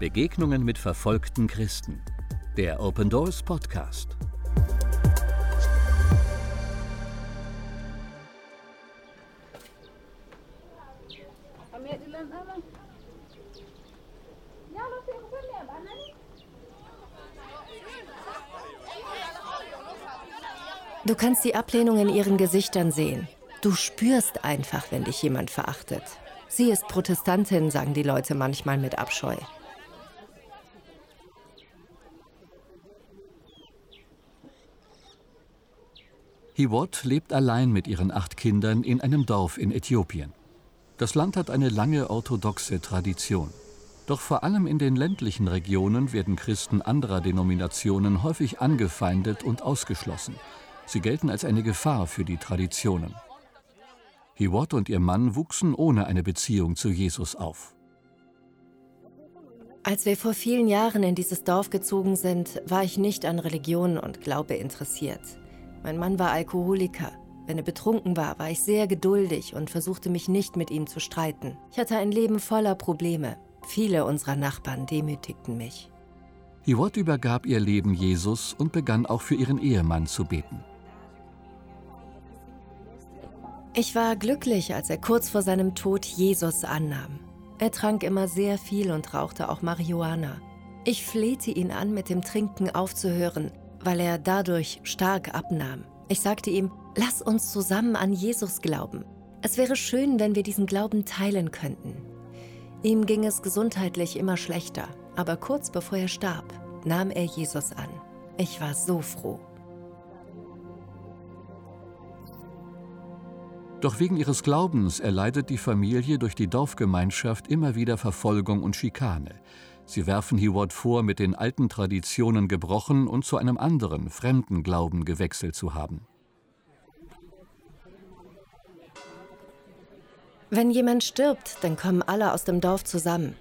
Begegnungen mit verfolgten Christen. Der Open Doors Podcast. Du kannst die Ablehnung in ihren Gesichtern sehen. Du spürst einfach, wenn dich jemand verachtet. Sie ist Protestantin, sagen die Leute manchmal mit Abscheu. Hiwot lebt allein mit ihren acht Kindern in einem Dorf in Äthiopien. Das Land hat eine lange orthodoxe Tradition. Doch vor allem in den ländlichen Regionen werden Christen anderer Denominationen häufig angefeindet und ausgeschlossen. Sie gelten als eine Gefahr für die Traditionen. Hiwot und ihr Mann wuchsen ohne eine Beziehung zu Jesus auf. Als wir vor vielen Jahren in dieses Dorf gezogen sind, war ich nicht an Religion und Glaube interessiert. Mein Mann war Alkoholiker. Wenn er betrunken war, war ich sehr geduldig und versuchte mich nicht mit ihm zu streiten. Ich hatte ein Leben voller Probleme. Viele unserer Nachbarn demütigten mich. Hiwot übergab ihr Leben Jesus und begann auch für ihren Ehemann zu beten. Ich war glücklich, als er kurz vor seinem Tod Jesus annahm. Er trank immer sehr viel und rauchte auch Marihuana. Ich flehte ihn an, mit dem Trinken aufzuhören, weil er dadurch stark abnahm. Ich sagte ihm, lass uns zusammen an Jesus glauben. Es wäre schön, wenn wir diesen Glauben teilen könnten. Ihm ging es gesundheitlich immer schlechter, aber kurz bevor er starb, nahm er Jesus an. Ich war so froh. Doch wegen ihres Glaubens erleidet die Familie durch die Dorfgemeinschaft immer wieder Verfolgung und Schikane. Sie werfen Hiwot vor, mit den alten Traditionen gebrochen und zu einem anderen, fremden Glauben gewechselt zu haben. Wenn jemand stirbt, dann kommen alle aus dem Dorf zusammen.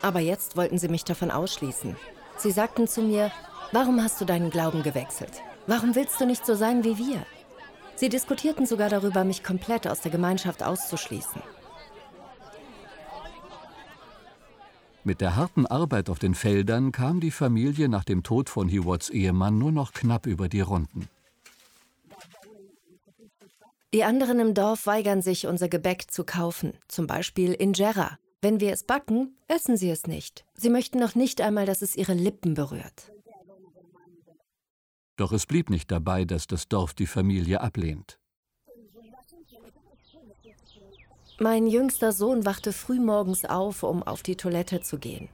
Aber jetzt wollten sie mich davon ausschließen. Sie sagten zu mir, warum hast du deinen Glauben gewechselt? Warum willst du nicht so sein wie wir? Sie diskutierten sogar darüber, mich komplett aus der Gemeinschaft auszuschließen. Mit der harten Arbeit auf den Feldern kam die Familie nach dem Tod von Hewards Ehemann nur noch knapp über die Runden. Die anderen im Dorf weigern sich, unser Gebäck zu kaufen, zum Beispiel Injera. Wenn wir es backen, essen sie es nicht. Sie möchten noch nicht einmal, dass es ihre Lippen berührt. Doch es blieb nicht dabei, dass das Dorf die Familie ablehnt. Mein jüngster Sohn wachte frühmorgens auf, um auf die Toilette zu gehen.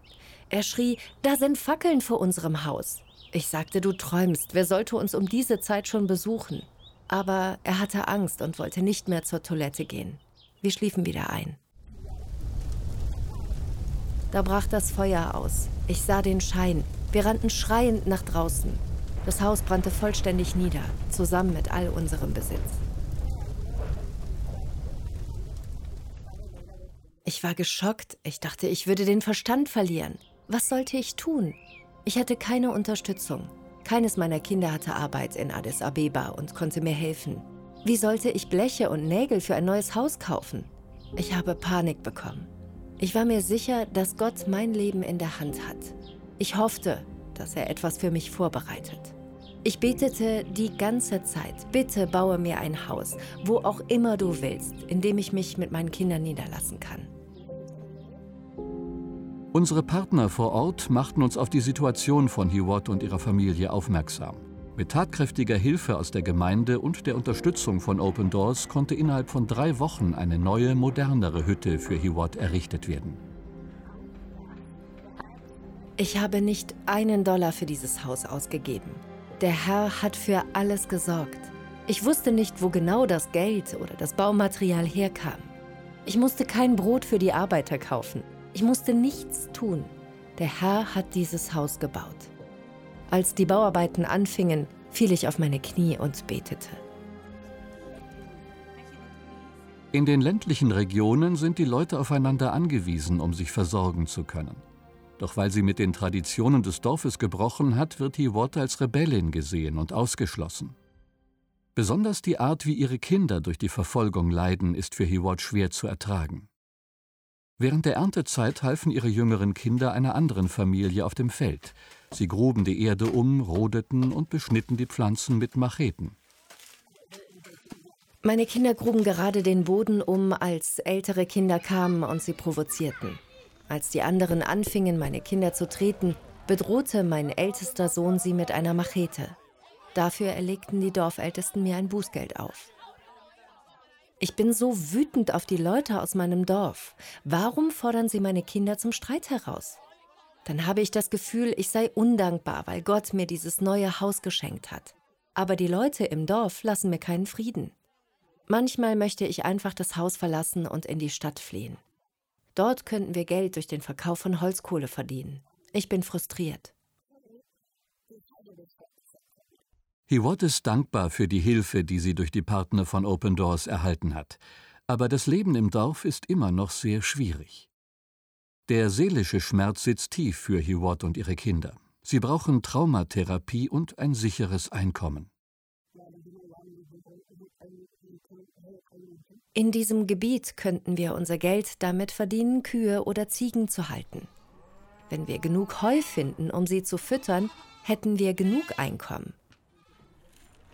Er schrie, da sind Fackeln vor unserem Haus. Ich sagte, du träumst, wer sollte uns um diese Zeit schon besuchen? Aber er hatte Angst und wollte nicht mehr zur Toilette gehen. Wir schliefen wieder ein. Da brach das Feuer aus. Ich sah den Schein. Wir rannten schreiend nach draußen. Das Haus brannte vollständig nieder, zusammen mit all unserem Besitz. Ich war geschockt. Ich dachte, ich würde den Verstand verlieren. Was sollte ich tun? Ich hatte keine Unterstützung. Keines meiner Kinder hatte Arbeit in Addis Abeba und konnte mir helfen. Wie sollte ich Bleche und Nägel für ein neues Haus kaufen? Ich habe Panik bekommen. Ich war mir sicher, dass Gott mein Leben in der Hand hat. Ich hoffte, dass er etwas für mich vorbereitet. Ich betete die ganze Zeit, bitte baue mir ein Haus, wo auch immer du willst, in dem ich mich mit meinen Kindern niederlassen kann. Unsere Partner vor Ort machten uns auf die Situation von Hiwot und ihrer Familie aufmerksam. Mit tatkräftiger Hilfe aus der Gemeinde und der Unterstützung von Open Doors konnte innerhalb von drei Wochen eine neue, modernere Hütte für Hiwot errichtet werden. Ich habe nicht einen Dollar für dieses Haus ausgegeben. Der Herr hat für alles gesorgt. Ich wusste nicht, wo genau das Geld oder das Baumaterial herkam. Ich musste kein Brot für die Arbeiter kaufen. Ich musste nichts tun. Der Herr hat dieses Haus gebaut. Als die Bauarbeiten anfingen, fiel ich auf meine Knie und betete. In den ländlichen Regionen sind die Leute aufeinander angewiesen, um sich versorgen zu können. Doch weil sie mit den Traditionen des Dorfes gebrochen hat, wird Hiwot als Rebellin gesehen und ausgeschlossen. Besonders die Art, wie ihre Kinder durch die Verfolgung leiden, ist für Hiwot schwer zu ertragen. Während der Erntezeit halfen ihre jüngeren Kinder einer anderen Familie auf dem Feld. Sie gruben die Erde um, rodeten und beschnitten die Pflanzen mit Macheten. Meine Kinder gruben gerade den Boden um, als ältere Kinder kamen und sie provozierten. Als die anderen anfingen, meine Kinder zu treten, bedrohte mein ältester Sohn sie mit einer Machete. Dafür erlegten die Dorfältesten mir ein Bußgeld auf. Ich bin so wütend auf die Leute aus meinem Dorf. Warum fordern sie meine Kinder zum Streit heraus? Dann habe ich das Gefühl, ich sei undankbar, weil Gott mir dieses neue Haus geschenkt hat. Aber die Leute im Dorf lassen mir keinen Frieden. Manchmal möchte ich einfach das Haus verlassen und in die Stadt fliehen. Dort könnten wir Geld durch den Verkauf von Holzkohle verdienen. Ich bin frustriert. Hiwot ist dankbar für die Hilfe, die sie durch die Partner von Open Doors erhalten hat. Aber das Leben im Dorf ist immer noch sehr schwierig. Der seelische Schmerz sitzt tief für Hiwot und ihre Kinder. Sie brauchen Traumatherapie und ein sicheres Einkommen. In diesem Gebiet könnten wir unser Geld damit verdienen, Kühe oder Ziegen zu halten. Wenn wir genug Heu finden, um sie zu füttern, hätten wir genug Einkommen.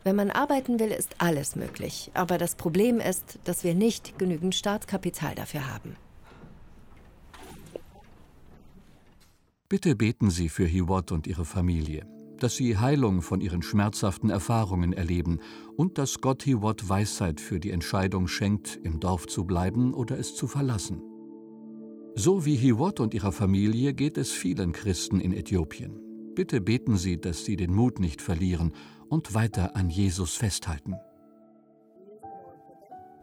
Wenn man arbeiten will, ist alles möglich. Aber das Problem ist, dass wir nicht genügend Startkapital dafür haben. Bitte beten Sie für Hiwot und ihre Familie, dass sie Heilung von ihren schmerzhaften Erfahrungen erleben und dass Gott Hiwot Weisheit für die Entscheidung schenkt, im Dorf zu bleiben oder es zu verlassen. So wie Hiwot und ihrer Familie geht es vielen Christen in Äthiopien. Bitte beten Sie, dass sie den Mut nicht verlieren und weiter an Jesus festhalten.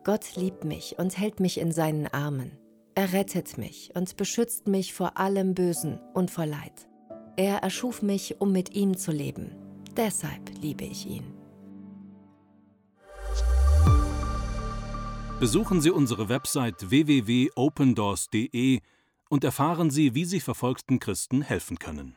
Gott liebt mich und hält mich in seinen Armen. Er rettet mich und beschützt mich vor allem Bösen und vor Leid. Er erschuf mich, um mit ihm zu leben. Deshalb liebe ich ihn. Besuchen Sie unsere Website www.opendoors.de und erfahren Sie, wie Sie verfolgten Christen helfen können.